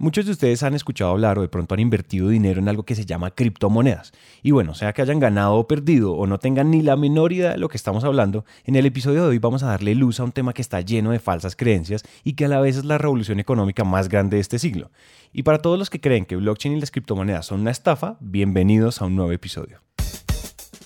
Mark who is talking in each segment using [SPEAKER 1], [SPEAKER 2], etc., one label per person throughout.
[SPEAKER 1] Muchos de ustedes han escuchado hablar o de pronto han invertido dinero en algo que se llama criptomonedas. Y bueno, sea que hayan ganado o perdido o no tengan ni la menor idea de lo que estamos hablando, en el episodio de hoy vamos a darle luz a un tema que está lleno de falsas creencias y que a la vez es la revolución económica más grande de este siglo. Y para todos los que creen que blockchain y las criptomonedas son una estafa, bienvenidos a un nuevo episodio.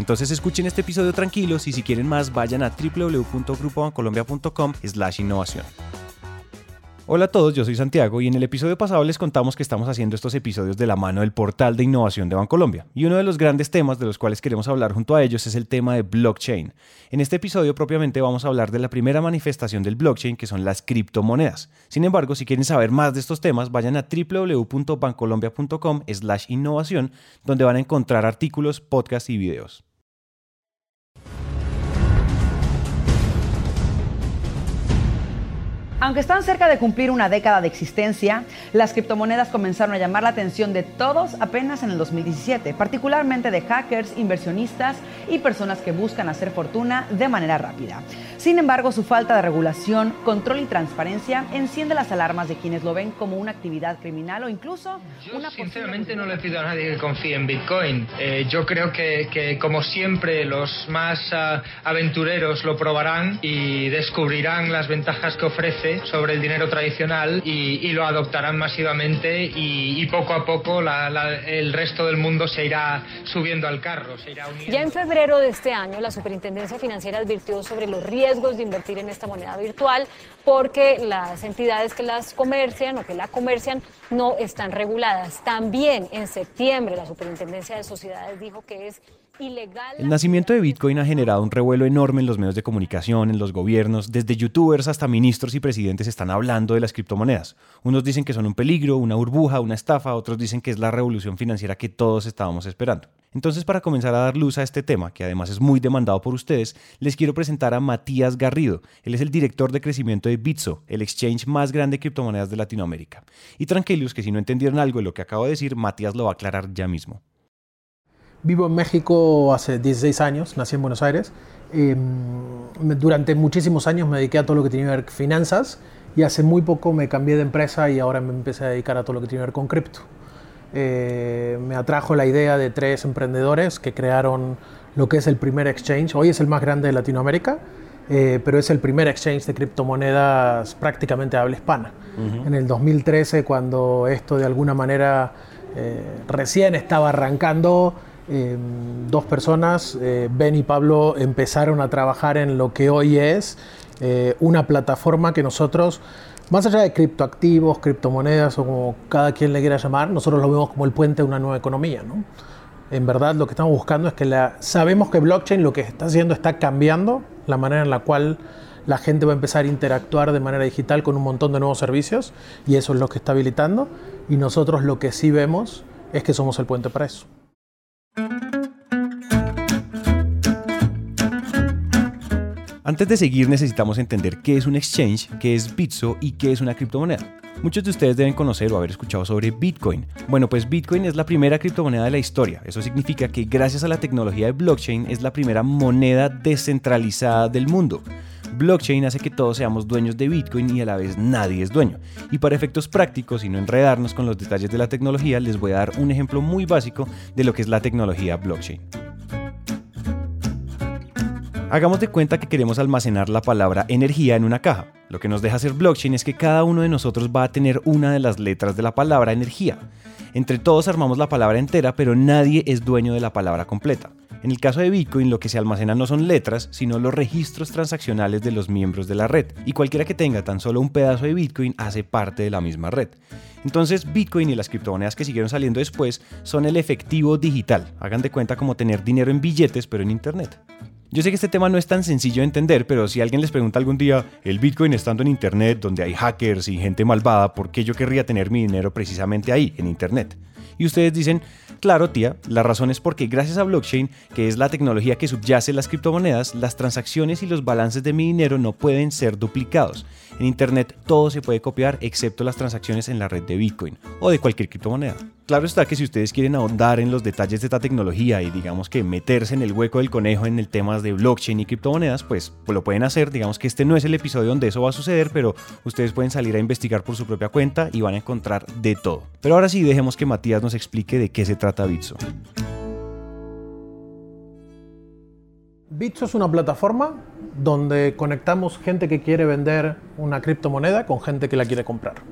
[SPEAKER 1] Entonces escuchen este episodio tranquilos y si quieren más vayan a www.grupobancolombia.com slash innovación. Hola a todos, yo soy Santiago y en el episodio pasado les contamos que estamos haciendo estos episodios de la mano del portal de innovación de Bancolombia. Y uno de los grandes temas de los cuales queremos hablar junto a ellos es el tema de blockchain. En este episodio propiamente vamos a hablar de la primera manifestación del blockchain que son las criptomonedas. Sin embargo, si quieren saber más de estos temas, vayan a www.bancolombia.com slash innovación donde van a encontrar artículos, podcasts y videos.
[SPEAKER 2] Aunque están cerca de cumplir una década de existencia, las criptomonedas comenzaron a llamar la atención de todos apenas en el 2017, particularmente de hackers, inversionistas y personas que buscan hacer fortuna de manera rápida. Sin embargo, su falta de regulación, control y transparencia enciende las alarmas de quienes lo ven como una actividad criminal o incluso
[SPEAKER 3] yo,
[SPEAKER 2] una
[SPEAKER 3] Sinceramente no le pido a nadie que confíe en Bitcoin. Eh, yo creo que, que, como siempre, los más uh, aventureros lo probarán y descubrirán las ventajas que ofrece sobre el dinero tradicional y, lo adoptarán masivamente y, poco a poco la, el resto del mundo se irá subiendo al carro, se irá.
[SPEAKER 4] Ya en febrero de este año, la Superintendencia Financiera advirtió sobre los riesgos de invertir en esta moneda virtual porque las entidades que las comercian o que la comercian no están reguladas. También en septiembre la Superintendencia de Sociedades dijo que es.
[SPEAKER 1] El nacimiento de Bitcoin ha generado un revuelo enorme en los medios de comunicación, en los gobiernos, desde youtubers hasta ministros y presidentes están hablando de las criptomonedas. Unos dicen que son un peligro, una burbuja, una estafa, otros dicen que es la revolución financiera que todos estábamos esperando. Entonces, para comenzar a dar luz a este tema, que además es muy demandado por ustedes, les quiero presentar a Matías Garrido. Él es el director de crecimiento de Bitso, el exchange más grande de criptomonedas de Latinoamérica. Y tranquilos que si no entendieron algo de lo que acabo de decir, Matías lo va a aclarar ya mismo.
[SPEAKER 5] Vivo en México hace 16 años, nací en Buenos Aires. Eh, durante muchísimos años me dediqué a todo lo que tiene que ver con finanzas y hace muy poco me cambié de empresa y ahora me empecé a dedicar a todo lo que tiene que ver con cripto. Eh, me atrajo la idea de tres emprendedores que crearon lo que es el primer exchange. Hoy es el más grande de Latinoamérica, eh, pero es el primer exchange de criptomonedas prácticamente habla hispana. Uh -huh. En el 2013, cuando esto de alguna manera eh, recién estaba arrancando, eh, dos personas, eh, Ben y Pablo, empezaron a trabajar en lo que hoy es eh, una plataforma que nosotros, más allá de criptoactivos, criptomonedas o como cada quien le quiera llamar, nosotros lo vemos como el puente de una nueva economía. ¿no? En verdad lo que estamos buscando es que la, sabemos que blockchain lo que está haciendo está cambiando la manera en la cual la gente va a empezar a interactuar de manera digital con un montón de nuevos servicios y eso es lo que está habilitando y nosotros lo que sí vemos es que somos el puente para eso.
[SPEAKER 1] Antes de seguir necesitamos entender qué es un exchange, qué es Bitso y qué es una criptomoneda. Muchos de ustedes deben conocer o haber escuchado sobre Bitcoin. Bueno, pues Bitcoin es la primera criptomoneda de la historia. Eso significa que gracias a la tecnología de blockchain es la primera moneda descentralizada del mundo. Blockchain hace que todos seamos dueños de Bitcoin y a la vez nadie es dueño. Y para efectos prácticos y no enredarnos con los detalles de la tecnología, les voy a dar un ejemplo muy básico de lo que es la tecnología blockchain. Hagamos de cuenta que queremos almacenar la palabra energía en una caja. Lo que nos deja hacer blockchain es que cada uno de nosotros va a tener una de las letras de la palabra energía. Entre todos armamos la palabra entera, pero nadie es dueño de la palabra completa. En el caso de Bitcoin, lo que se almacena no son letras, sino los registros transaccionales de los miembros de la red. Y cualquiera que tenga tan solo un pedazo de Bitcoin hace parte de la misma red. Entonces, Bitcoin y las criptomonedas que siguieron saliendo después son el efectivo digital. Hagan de cuenta como tener dinero en billetes, pero en Internet. Yo sé que este tema no es tan sencillo de entender, pero si alguien les pregunta algún día, el Bitcoin estando en Internet, donde hay hackers y gente malvada, ¿por qué yo querría tener mi dinero precisamente ahí, en Internet? Y ustedes dicen, claro tía, la razón es porque gracias a blockchain, que es la tecnología que subyace las criptomonedas, las transacciones y los balances de mi dinero no pueden ser duplicados. En Internet todo se puede copiar excepto las transacciones en la red de Bitcoin o de cualquier criptomoneda. Claro está que si ustedes quieren ahondar en los detalles de esta tecnología y digamos que meterse en el hueco del conejo en el tema de blockchain y criptomonedas, pues, pues, lo pueden hacer. Digamos que este no es el episodio donde eso va a suceder, pero ustedes pueden salir a investigar por su propia cuenta y van a encontrar de todo. Pero ahora sí, dejemos que Matías nos explique de qué se trata Bitso.
[SPEAKER 5] Bitso es una plataforma donde conectamos gente que quiere vender una criptomoneda con gente que la quiere comprar.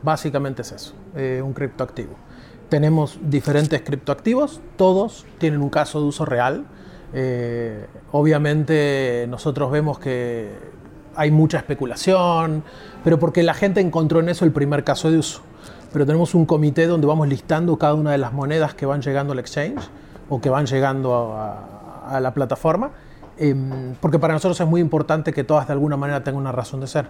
[SPEAKER 5] Básicamente es eso, eh, un criptoactivo. Tenemos diferentes criptoactivos, todos tienen un caso de uso real. Eh, obviamente nosotros vemos que hay mucha especulación, pero porque la gente encontró en eso el primer caso de uso. Pero tenemos un comité donde vamos listando cada una de las monedas que van llegando al exchange o que van llegando a, la plataforma, em, porque para nosotros es muy importante que todas de alguna manera tengan una razón de ser.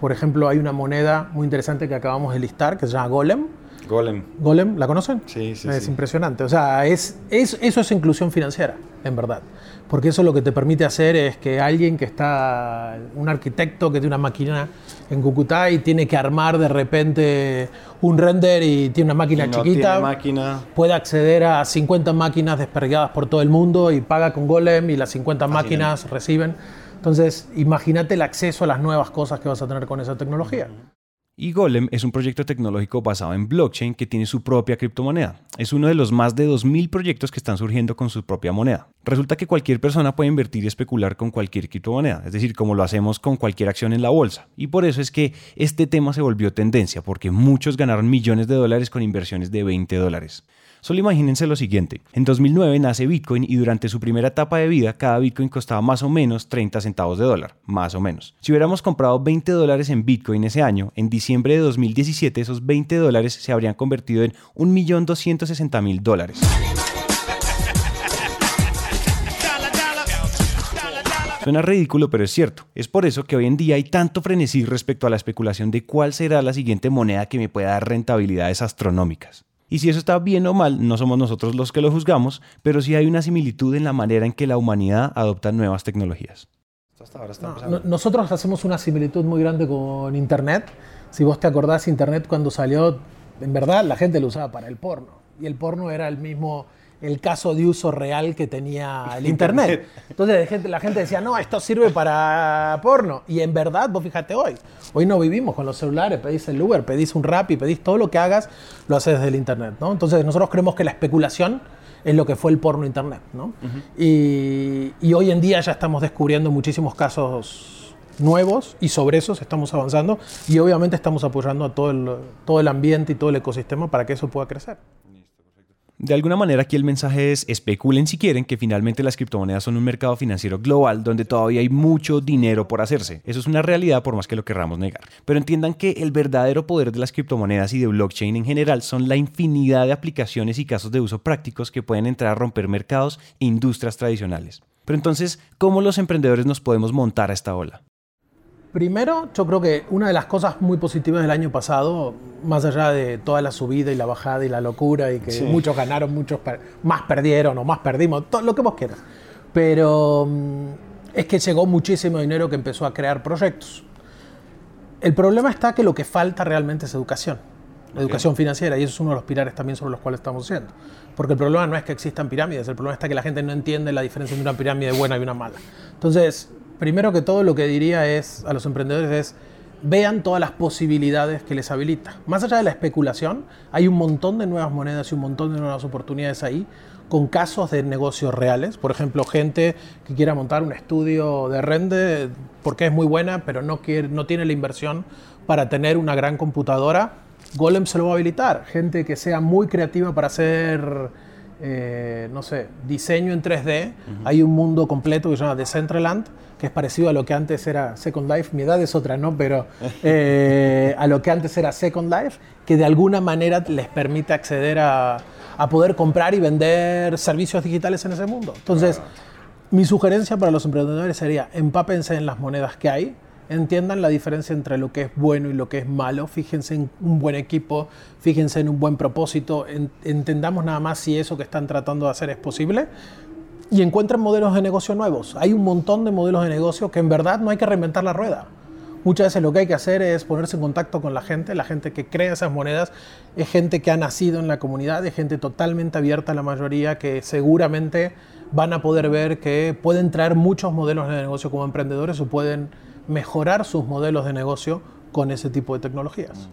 [SPEAKER 5] Por ejemplo, hay una moneda muy interesante que acabamos de listar que se llama Golem,
[SPEAKER 1] Golem.
[SPEAKER 5] Golem, ¿la conocen?
[SPEAKER 1] Sí, sí.
[SPEAKER 5] Es impresionante. O sea, es, es, eso es inclusión financiera, en verdad. Porque eso lo que te permite hacer es que alguien que está, un arquitecto que tiene una máquina en Cúcuta y tiene que armar de repente un render y tiene una máquina chiquita,
[SPEAKER 1] máquina.
[SPEAKER 5] puede acceder a 50 máquinas desperdigadas por todo el mundo y paga con Golem y las 50 máquinas reciben. Entonces, imagínate el acceso a las nuevas cosas que vas a tener con esa tecnología.
[SPEAKER 1] Y Golem es un proyecto tecnológico basado en blockchain que tiene su propia criptomoneda. Es uno de los más de 2.000 proyectos que están surgiendo con su propia moneda. Resulta que cualquier persona puede invertir y especular con cualquier criptomoneda, es decir, como lo hacemos con cualquier acción en la bolsa. Y por eso es que este tema se volvió tendencia, porque muchos ganaron millones de dólares con inversiones de 20 dólares. Solo imagínense lo siguiente. En 2009 nace Bitcoin y durante su primera etapa de vida cada Bitcoin costaba más o menos 30 centavos de dólar, más o menos. Si hubiéramos comprado 20 dólares en Bitcoin ese año, en diciembre de 2017 esos 20 dólares se habrían convertido en 1.260.000 dólares. Suena ridículo, pero es cierto. Es por eso que hoy en día hay tanto frenesí respecto a la especulación de cuál será la siguiente moneda que me pueda dar rentabilidades astronómicas. Y si eso está bien o mal, no somos nosotros los que lo juzgamos, pero sí hay una similitud en la manera en que la humanidad adopta nuevas tecnologías.
[SPEAKER 5] nosotros hacemos una similitud muy grande con Internet. Si vos te acordás, Internet cuando salió, en verdad la gente lo usaba para el porno. Y el porno era el mismo el caso de uso real que tenía el Internet. Entonces la gente decía, no, esto sirve para porno. Y en verdad, vos fíjate hoy, hoy no vivimos con los celulares, pedís el Uber, pedís un rap y pedís todo lo que hagas, lo haces desde el Internet. ¿no? Entonces nosotros creemos que la especulación es lo que fue el porno Internet. ¿no? y, y hoy en día ya estamos descubriendo muchísimos casos nuevos y sobre esos estamos avanzando y obviamente estamos apoyando a todo el, todo el ambiente y todo el ecosistema para que eso pueda crecer.
[SPEAKER 1] De alguna manera aquí el mensaje es especulen si quieren que finalmente las criptomonedas son un mercado financiero global donde todavía hay mucho dinero por hacerse. Eso es una realidad por más que lo querramos negar. Pero entiendan que el verdadero poder de las criptomonedas y de blockchain en general son la infinidad de aplicaciones y casos de uso prácticos que pueden entrar a romper mercados e industrias tradicionales. Pero entonces, ¿cómo los emprendedores nos podemos montar a esta ola?
[SPEAKER 5] Primero, yo creo que una de las cosas muy positivas del año pasado, más allá de toda la subida y la bajada y la locura y que muchos ganaron, muchos más perdieron o más perdimos, todo lo que vos quieras, pero mm, es que llegó muchísimo dinero que empezó a crear proyectos. El problema está que lo que falta realmente es educación, educación financiera, y eso es uno de los pilares también sobre los cuales estamos haciendo. Porque el problema no es que existan pirámides, el problema está que la gente no entiende la diferencia entre una pirámide buena y una mala. Entonces, primero que todo lo que diría es a los emprendedores es vean todas las posibilidades que les habilita. Más allá de la especulación, hay un montón de nuevas monedas y un montón de nuevas oportunidades ahí con casos de negocios reales. Por ejemplo, gente que quiera montar un estudio de rende porque es muy buena, pero no, quiere, no tiene la inversión para tener una gran computadora. Golem se lo va a habilitar. Gente que sea muy creativa para hacer eh, no sé, diseño en 3D, hay un mundo completo que se llama Decentraland, que es parecido a lo que antes era Second Life, mi edad es otra, ¿no? Pero eh, a lo que antes era Second Life, que de alguna manera les permite acceder a, a, poder comprar y vender servicios digitales en ese mundo. Entonces, mi sugerencia para los emprendedores sería empápense en las monedas que hay, entiendan la diferencia entre lo que es bueno y lo que es malo, fíjense en un buen equipo, fíjense en un buen propósito, entendamos nada más si eso que están tratando de hacer es posible y encuentren modelos de negocio nuevos. Hay un montón de modelos de negocio que en verdad no hay que reinventar la rueda. Muchas veces lo que hay que hacer es ponerse en contacto con la gente, la gente que crea esas monedas es gente que ha nacido en la comunidad, es gente totalmente abierta, la mayoría que seguramente van a poder ver que pueden traer muchos modelos de negocio como emprendedores o pueden mejorar sus modelos de negocio con ese tipo de tecnologías.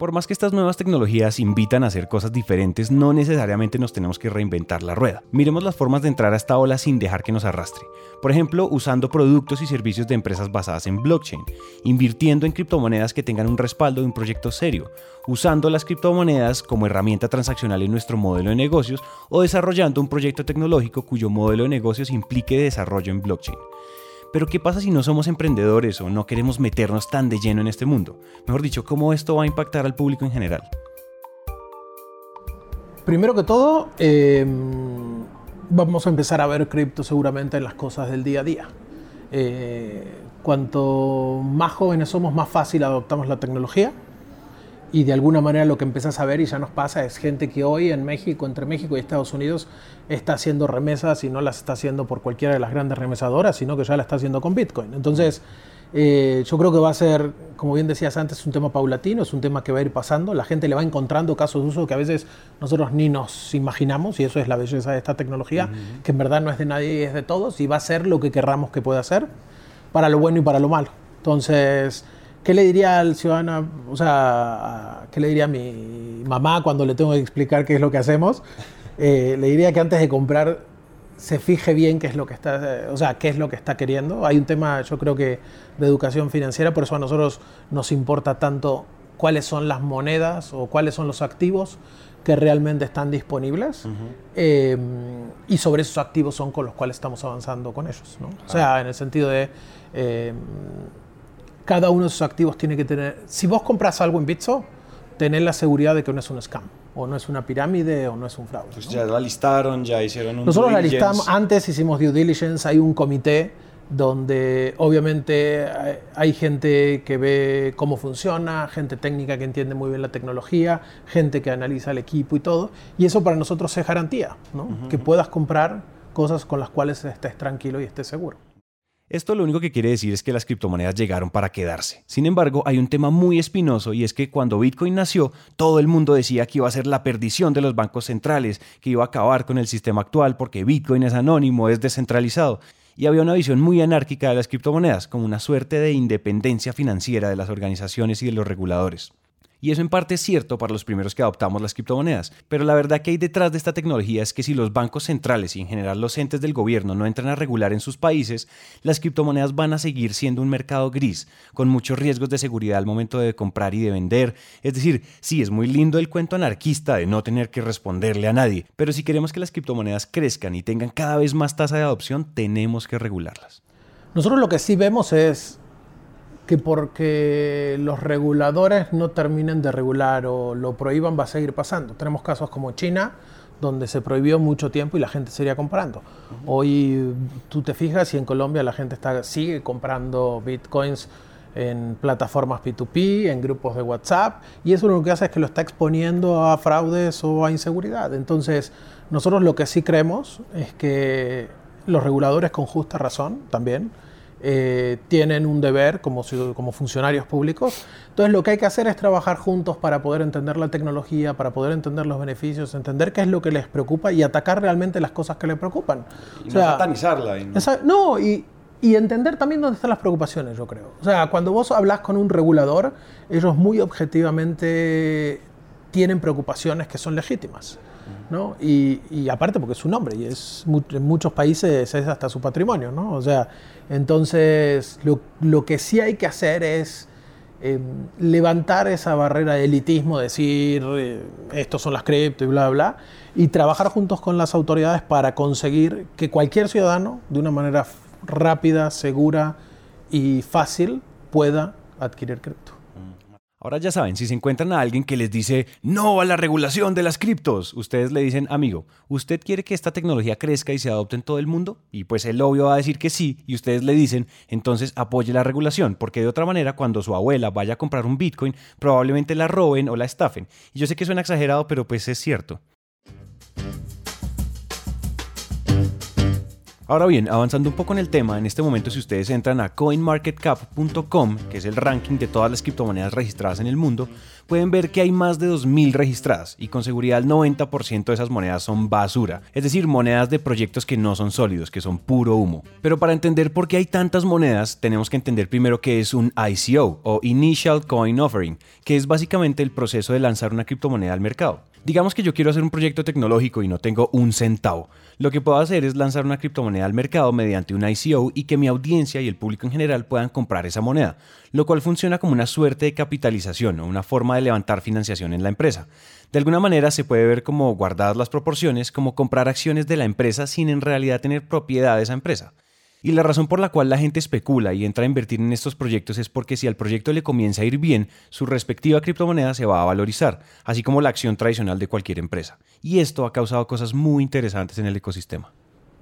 [SPEAKER 1] Por más que estas nuevas tecnologías invitan a hacer cosas diferentes, no necesariamente nos tenemos que reinventar la rueda. Miremos las formas de entrar a esta ola sin dejar que nos arrastre. Por ejemplo, usando productos y servicios de empresas basadas en blockchain, invirtiendo en criptomonedas que tengan un respaldo de un proyecto serio, usando las criptomonedas como herramienta transaccional en nuestro modelo de negocios o desarrollando un proyecto tecnológico cuyo modelo de negocios implique desarrollo en blockchain. Pero ¿qué pasa si no somos emprendedores o no queremos meternos tan de lleno en este mundo? Mejor dicho, ¿cómo esto va a impactar al público en general?
[SPEAKER 5] Primero que todo, em, vamos a empezar a ver cripto seguramente en las cosas del día a día. Eh, cuanto más jóvenes somos, más fácil adoptamos la tecnología y de alguna manera lo que empiezas a ver y ya nos pasa es gente que hoy en México, entre México y Estados Unidos, está haciendo remesas y no las está haciendo por cualquiera de las grandes remesadoras, sino que ya la está haciendo con Bitcoin. Entonces, eh, yo creo que va a ser, como bien decías antes, un tema paulatino, es un tema que va a ir pasando, la gente le va encontrando casos de uso que a veces nosotros ni nos imaginamos, y eso es la belleza de esta tecnología, que en verdad no es de nadie, es de todos, y va a ser lo que querramos que pueda ser, para lo bueno y para lo malo. Entonces, ¿Qué le diría al ciudadano, o sea, qué le diría a mi mamá cuando le tengo que explicar qué es lo que hacemos? Eh, le diría que antes de comprar se fije bien qué es lo que está, o sea, qué es lo que está queriendo. Hay un tema, yo creo que de educación financiera, por eso a nosotros nos importa tanto cuáles son las monedas o cuáles son los activos que realmente están disponibles eh, y sobre esos activos son con los cuales estamos avanzando con ellos. ¿no? O sea, en el sentido de eh, cada uno de sus activos tiene que tener... Si vos compras algo en Bitso, tenés la seguridad de que no es un scam, o no es una pirámide, o no es un fraude.
[SPEAKER 1] Pues ya la listaron, ya hicieron un
[SPEAKER 5] Nosotros la listamos, antes hicimos due diligence, hay un comité donde obviamente hay gente que ve cómo funciona, gente técnica que entiende muy bien la tecnología, gente que analiza el equipo y todo, y eso para nosotros es garantía, ¿no? que puedas comprar cosas con las cuales estés tranquilo y estés seguro.
[SPEAKER 1] Esto lo único que quiere decir es que las criptomonedas llegaron para quedarse. Sin embargo, hay un tema muy espinoso y es que cuando Bitcoin nació, todo el mundo decía que iba a ser la perdición de los bancos centrales, que iba a acabar con el sistema actual porque Bitcoin es anónimo, es descentralizado. Y había una visión muy anárquica de las criptomonedas, como una suerte de independencia financiera de las organizaciones y de los reguladores. Y eso en parte es cierto para los primeros que adoptamos las criptomonedas, pero la verdad que hay detrás de esta tecnología es que si los bancos centrales y en general los entes del gobierno no entran a regular en sus países, las criptomonedas van a seguir siendo un mercado gris, con muchos riesgos de seguridad al momento de comprar y de vender. Es decir, sí, es muy lindo el cuento anarquista de no tener que responderle a nadie, pero si queremos que las criptomonedas crezcan y tengan cada vez más tasa de adopción, tenemos que regularlas.
[SPEAKER 5] Nosotros lo que sí vemos es que porque los reguladores no terminen de regular o lo prohíban va a seguir pasando. Tenemos casos como China, donde se prohibió mucho tiempo y la gente seguía comprando. Hoy tú te fijas y en Colombia la gente está, sigue comprando bitcoins en plataformas P2P, en grupos de WhatsApp, y eso lo que hace es que lo está exponiendo a fraudes o a inseguridad. Entonces, nosotros lo que sí creemos es que los reguladores con justa razón también, eh, tienen un deber como, como funcionarios públicos. Entonces lo que hay que hacer es trabajar juntos para poder entender la tecnología, para poder entender los beneficios, entender qué es lo que les preocupa y atacar realmente las cosas que les preocupan.
[SPEAKER 1] Y no satanizarla.
[SPEAKER 5] no, y, y entender también dónde están las preocupaciones, yo creo. O sea, cuando vos hablas con un regulador, ellos muy objetivamente tienen preocupaciones que son legítimas. ¿No? Y, aparte porque es su nombre y es, en muchos países es hasta su patrimonio, ¿no? O sea, entonces lo, que sí hay que hacer es em, levantar esa barrera de elitismo, decir eh, estos son las cripto y bla, bla, y trabajar juntos con las autoridades para conseguir que cualquier ciudadano, de una manera rápida, segura y fácil, pueda adquirir cripto.
[SPEAKER 1] Ahora ya saben, si se encuentran a alguien que les dice no a la regulación de las criptos, ustedes le dicen, amigo, ¿usted quiere que esta tecnología crezca y se adopte en todo el mundo? Y pues el obvio va a decir que sí, y ustedes le dicen, entonces apoye la regulación, porque de otra manera, cuando su abuela vaya a comprar un Bitcoin, probablemente la roben o la estafen. Y yo sé que suena exagerado, pero pues es cierto. Ahora bien, avanzando un poco en el tema, en este momento si ustedes entran a coinmarketcap.com, que es el ranking de todas las criptomonedas registradas en el mundo, pueden ver que hay más de 2.000 registradas y con seguridad el 90% de esas monedas son basura, es decir, monedas de proyectos que no son sólidos, que son puro humo. Pero para entender por qué hay tantas monedas, tenemos que entender primero qué es un ICO o Initial Coin Offering, que es básicamente el proceso de lanzar una criptomoneda al mercado. Digamos que yo quiero hacer un proyecto tecnológico y no tengo un centavo. Lo que puedo hacer es lanzar una criptomoneda al mercado mediante un ICO y que mi audiencia y el público en general puedan comprar esa moneda, lo cual funciona como una suerte de capitalización o una forma de levantar financiación en la empresa. De alguna manera se puede ver como guardadas las proporciones, como comprar acciones de la empresa sin en realidad tener propiedad de esa empresa. Y la razón por la cual la gente especula y entra a invertir en estos proyectos es porque si al proyecto le comienza a ir bien, su respectiva criptomoneda se va a valorizar, así como la acción tradicional de cualquier empresa. Y esto ha causado cosas muy interesantes en el ecosistema.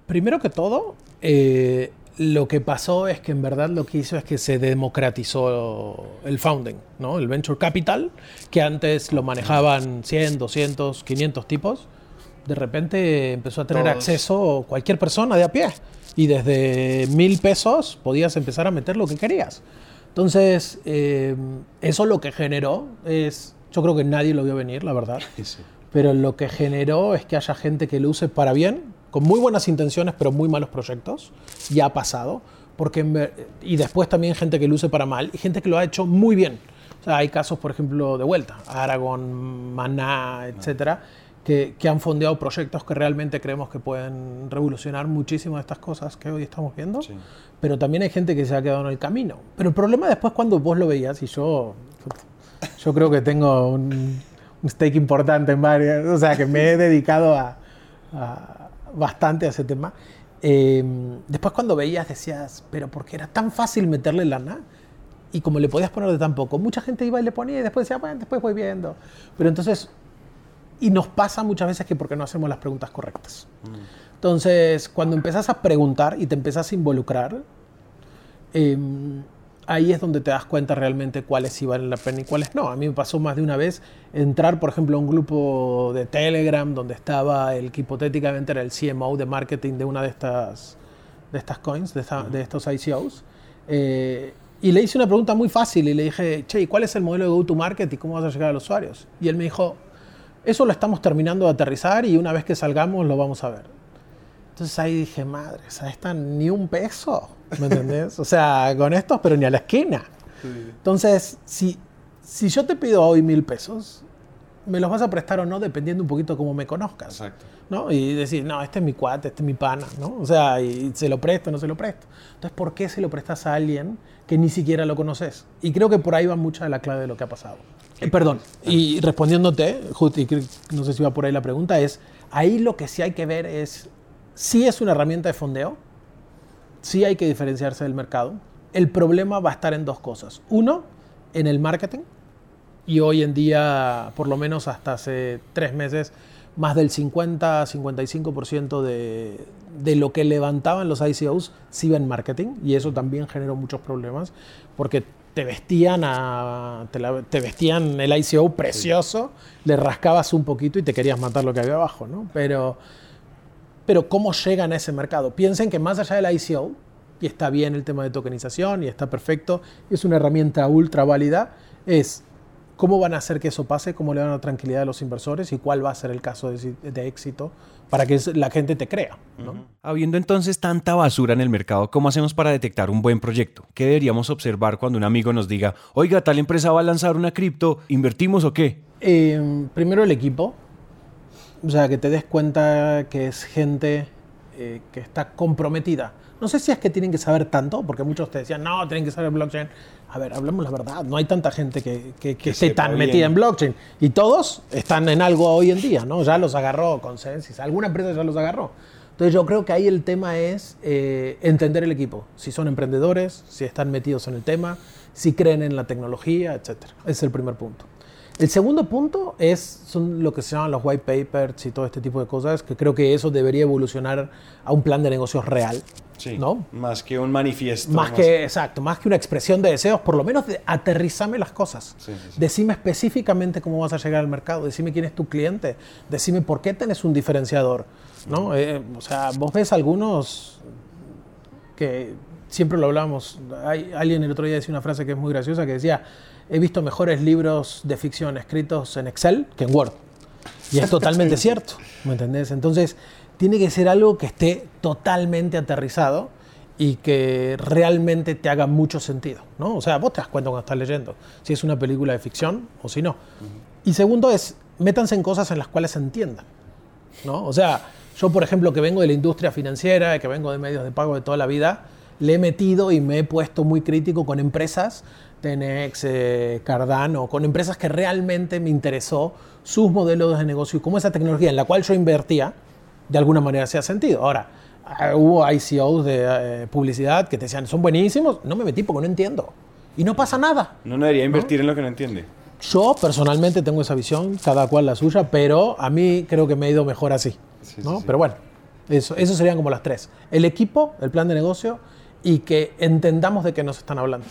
[SPEAKER 5] Primero que todo, eh, lo que pasó es que en verdad lo que hizo es que se democratizó el founding, ¿no? el venture capital, que antes lo manejaban 100, 200, 500 tipos. De repente empezó a tener acceso cualquier persona de a pie. Y desde mil pesos podías empezar a meter lo que querías. Entonces, eh, eso lo que generó es, yo creo que nadie lo vio venir, la verdad, pero lo que generó es que haya gente que lo use para bien, con muy buenas intenciones, pero muy malos proyectos, ya ha pasado, porque y después también gente que lo use para mal y gente que lo ha hecho muy bien. O sea, hay casos, por ejemplo, de vuelta, Aragon, Maná, etcétera que, han fondeado proyectos que realmente creemos que pueden revolucionar muchísimo estas cosas que hoy estamos viendo, pero también hay gente que se ha quedado en el camino. Pero el problema después cuando vos lo veías, y yo, yo creo que tengo un, stake importante en varias, o sea, que me he dedicado a, bastante a ese tema, eh, después cuando veías decías, pero ¿por qué era tan fácil meterle lana? Y como le podías poner de tan poco, mucha gente iba y le ponía y después decía, bueno, después voy viendo. Pero entonces y nos pasa muchas veces que porque no hacemos las preguntas correctas. Entonces, cuando empezás a preguntar y te empezás a involucrar, em, ahí es donde te das cuenta realmente cuáles sí valen la pena y cuáles no. A mí me pasó más de una vez entrar, por ejemplo, a un grupo de Telegram donde estaba el que hipotéticamente era el CMO de marketing de una de estas, de estas coins, de, de estos ICOs. Eh, y le hice una pregunta muy fácil y le dije, che, ¿cuál es el modelo de go-to-market y cómo vas a llegar a los usuarios? Y él me dijo, eso lo estamos terminando de aterrizar y una vez que salgamos lo vamos a ver. Entonces ahí dije, madre, ¿sabes? Está ni un peso, ¿me entendés? o sea, con estos, pero ni a la esquina. Entonces, si, si yo te pido hoy mil pesos, me los vas a prestar o no dependiendo un poquito cómo me conozcas. Exacto. ¿No? Y decir, no, este es mi cuate, este es mi pana, ¿no? O sea, y se lo presto, no se lo presto. Entonces, ¿por qué se lo prestas a alguien que ni siquiera lo conoces? Y creo que por ahí va mucha de la clave de lo que ha pasado. Eh, perdón, y respondiéndote, Juti, no sé si va por ahí la pregunta, es, ahí lo que sí hay que ver es, si es una herramienta de fondeo, sí hay que diferenciarse del mercado. El problema va a estar en dos cosas. Uno, en el marketing, y hoy en día, por lo menos hasta hace tres meses, más del 50-55% de, de lo que levantaban los ICOs se iba en marketing y eso también generó muchos problemas porque te vestían, a, te, vestían el ICO precioso, le rascabas un poquito y te querías matar lo que había abajo, ¿no? Pero, pero ¿cómo llegan a ese mercado? Piensen que más allá del ICO, y está bien el tema de tokenización y está perfecto, es una herramienta ultra válida, es cómo van a hacer que eso pase, cómo le dan la tranquilidad a los inversores y cuál va a ser el caso de éxito para que la gente te crea.
[SPEAKER 1] Habiendo entonces tanta basura en el mercado, ¿cómo hacemos para detectar un buen proyecto? ¿Qué deberíamos observar cuando un amigo nos diga, oiga, tal empresa va a lanzar una cripto, ¿invertimos o qué?
[SPEAKER 5] Em, primero el equipo, o sea, que te des cuenta que es gente eh, que está comprometida. No sé si es que tienen que saber tanto, porque muchos te decían, no, tienen que saber blockchain a ver, hablemos la verdad, no hay tanta gente que, esté tan metida en blockchain. Y todos están en algo hoy en día, ¿no? Ya los agarró Consensus, alguna empresa ya los agarró. Entonces yo creo que ahí el tema es eh, entender el equipo, si son emprendedores, si están metidos en el tema, si creen en la tecnología, etc. Ese es el primer punto. El segundo punto es, son lo que se llaman los white papers y todo este tipo de cosas, que creo que eso debería evolucionar a un plan de negocios real.
[SPEAKER 1] Sí,
[SPEAKER 5] ¿no?
[SPEAKER 1] Más que un manifiesto.
[SPEAKER 5] Más, que, exacto, más que una expresión de deseos, por lo menos de aterrizame las cosas.
[SPEAKER 1] Sí.
[SPEAKER 5] Decime específicamente cómo vas a llegar al mercado, decime quién es tu cliente, decime por qué tenés un diferenciador. ¿no? Eh, o sea, vos ves algunos que siempre lo hablamos. Hay, alguien el otro día decía una frase que es muy graciosa que decía, he visto mejores libros de ficción escritos en Excel que en Word. Y es totalmente cierto, ¿me entendés? Entonces, tiene que ser algo que esté totalmente aterrizado y que realmente te haga mucho sentido, ¿no? O sea, vos te das cuenta cuando estás leyendo si es una película de ficción o si no. Y segundo es, métanse en cosas en las cuales se entiendan, ¿no? O sea, yo, por ejemplo, que vengo de la industria financiera, que vengo de medios de pago de toda la vida, le he metido y me he puesto muy crítico con empresas, Tenex, eh, Cardano, con empresas que realmente me interesó sus modelos de negocio y cómo esa tecnología en la cual yo invertía, de alguna manera hacía sentido. Ahora, eh, hubo ICOs de eh, publicidad que te decían, son buenísimos, no me metí porque no entiendo. Y no pasa nada.
[SPEAKER 1] No debería invertir en lo que no entiende.
[SPEAKER 5] Yo personalmente tengo esa visión, cada cual la suya, pero a mí creo que me ha ido mejor así.
[SPEAKER 1] Sí,
[SPEAKER 5] ¿no?
[SPEAKER 1] sí, sí.
[SPEAKER 5] Pero bueno, eso, eso serían como las tres. El equipo, el plan de negocio y que entendamos de qué nos están hablando.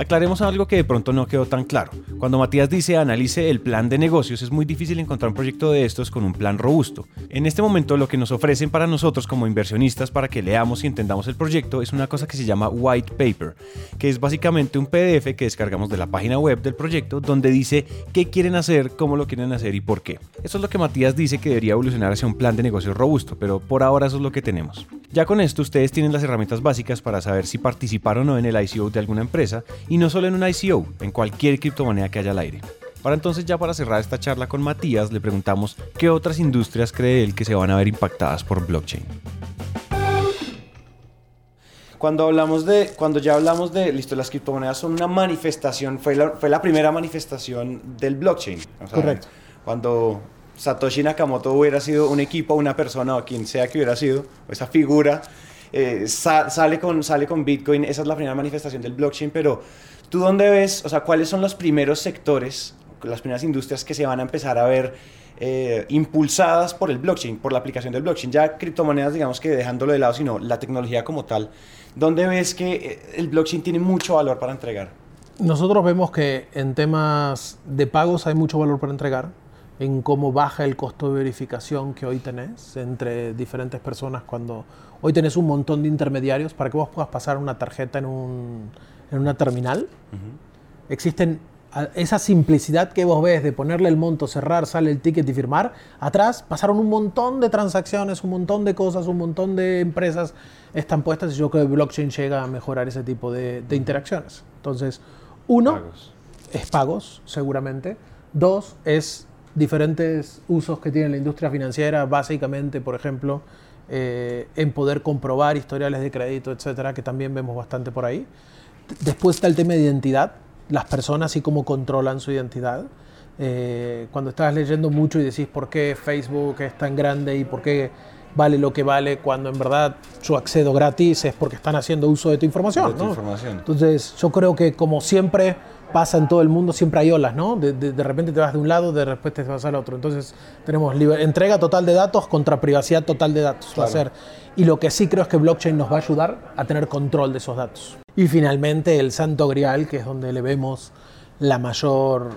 [SPEAKER 1] Aclaremos algo que de pronto no quedó tan claro. Cuando Matías dice analice el plan de negocios, es muy difícil encontrar un proyecto de estos con un plan robusto. En este momento lo que nos ofrecen para nosotros como inversionistas para que leamos y entendamos el proyecto es una cosa que se llama white paper, que es básicamente un PDF que descargamos de la página web del proyecto donde dice qué quieren hacer, cómo lo quieren hacer y por qué. Eso es lo que Matías dice que debería evolucionar hacia un plan de negocios robusto, pero por ahora eso es lo que tenemos. Ya con esto ustedes tienen las herramientas básicas para saber si participar o no en el ICO de alguna empresa y no solo en un ICO, en cualquier criptomoneda que haya al aire. Para entonces ya para cerrar esta charla con Matías le preguntamos qué otras industrias cree él que se van a ver impactadas por blockchain. Cuando hablamos de, cuando ya hablamos de, listo, las criptomonedas son una manifestación, fue la, fue la primera manifestación del blockchain. O sea,
[SPEAKER 5] Correcto.
[SPEAKER 1] Cuando Satoshi Nakamoto hubiera sido un equipo, una persona o quien sea que hubiera sido, esa figura, eh, sa- sale, con, sale con Bitcoin, esa es la primera manifestación del blockchain, pero ¿tú dónde ves, o sea, cuáles son los primeros sectores, las primeras industrias que se van a empezar a ver eh, impulsadas por el blockchain, por la aplicación del blockchain? Ya criptomonedas, digamos que dejándolo de lado, sino la tecnología como tal. ¿Dónde ves que eh, el blockchain tiene mucho valor para entregar?
[SPEAKER 5] Nosotros vemos que en temas de pagos hay mucho valor para entregar, en cómo baja el costo de verificación que hoy tenés entre diferentes personas cuando hoy tenés un montón de intermediarios para que vos puedas pasar una tarjeta en, un- en una terminal. Existen a- esa simplicidad que vos ves de ponerle el monto, cerrar, sale el ticket y firmar. Atrás pasaron un montón de transacciones, un montón de cosas, un montón de empresas están puestas y yo creo que blockchain llega a mejorar ese tipo de, de interacciones. Entonces, uno,
[SPEAKER 1] Pagos.
[SPEAKER 5] es pagos, seguramente. Dos, es diferentes usos que tiene la industria financiera, básicamente, por ejemplo, eh, en poder comprobar historiales de crédito, etcétera, que también vemos bastante por ahí. Después está el tema de identidad, las personas y cómo controlan su identidad. Eh, cuando estás leyendo mucho y decís por qué Facebook es tan grande y por qué vale lo que vale, cuando en verdad yo accedo gratis es porque están haciendo uso de tu información.
[SPEAKER 1] De tu
[SPEAKER 5] ¿no?
[SPEAKER 1] información.
[SPEAKER 5] Entonces, yo creo que como siempre pasa en todo el mundo, siempre hay olas, ¿no? De, de- de repente te vas de un lado, de repente te vas al otro. Entonces, tenemos entrega total de datos contra privacidad total de datos. Va a
[SPEAKER 1] Claro.
[SPEAKER 5] ser. Y lo que sí creo es que blockchain nos va a ayudar a tener control de esos datos. Y finalmente, el santo grial, que es donde le vemos la mayor,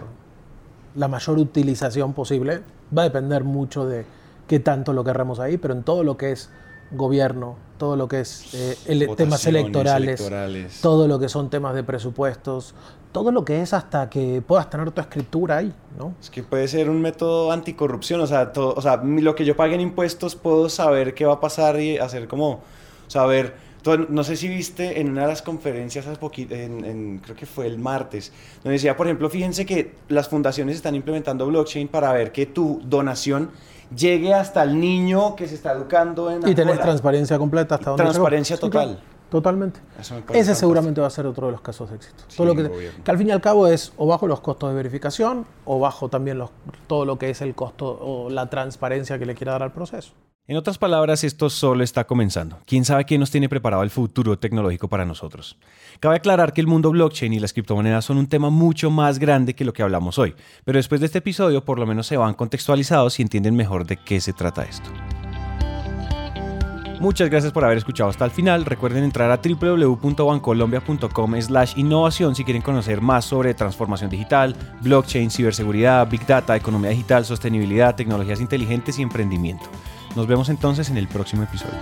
[SPEAKER 5] la mayor utilización posible, va a depender mucho de qué tanto lo querramos ahí, pero en todo lo que es gobierno, todo lo que es eh, ele- temas electorales,
[SPEAKER 1] electorales.
[SPEAKER 5] todo lo que son temas de presupuestos, todo lo que es hasta que puedas tener tu escritura ahí, ¿no?
[SPEAKER 1] Es que puede ser un método anticorrupción, o sea, todo, o sea, lo que yo pague en impuestos puedo saber qué va a pasar y hacer como, saber, no sé si viste en una de las conferencias hace poquito, en, en- creo que fue el martes, donde decía, por ejemplo, fíjense que las fundaciones están implementando blockchain para ver que tu donación llegue hasta el niño que se está educando en
[SPEAKER 5] Y tenés
[SPEAKER 1] Angola.
[SPEAKER 5] transparencia completa hasta donde
[SPEAKER 1] Transparencia
[SPEAKER 5] llegó.
[SPEAKER 1] Total.
[SPEAKER 5] totalmente.
[SPEAKER 1] Eso
[SPEAKER 5] Ese seguramente va a ser otro de los casos de éxito.
[SPEAKER 1] Sí,
[SPEAKER 5] todo lo que, que al fin y al cabo es o bajo los costos de verificación o bajo también los, todo lo que es el costo o la transparencia que le quiera dar al proceso.
[SPEAKER 1] En otras palabras, esto solo está comenzando. ¿Quién sabe qué nos tiene preparado el futuro tecnológico para nosotros? Cabe aclarar que el mundo blockchain y las criptomonedas son un tema mucho más grande que lo que hablamos hoy, pero después de este episodio por lo menos se van contextualizados y entienden mejor de qué se trata esto. Muchas gracias por haber escuchado hasta el final. Recuerden entrar a www.bancolombia.com slash innovación si quieren conocer más sobre transformación digital, blockchain, ciberseguridad, big data, economía digital, sostenibilidad, tecnologías inteligentes y emprendimiento. Nos vemos entonces en el próximo episodio.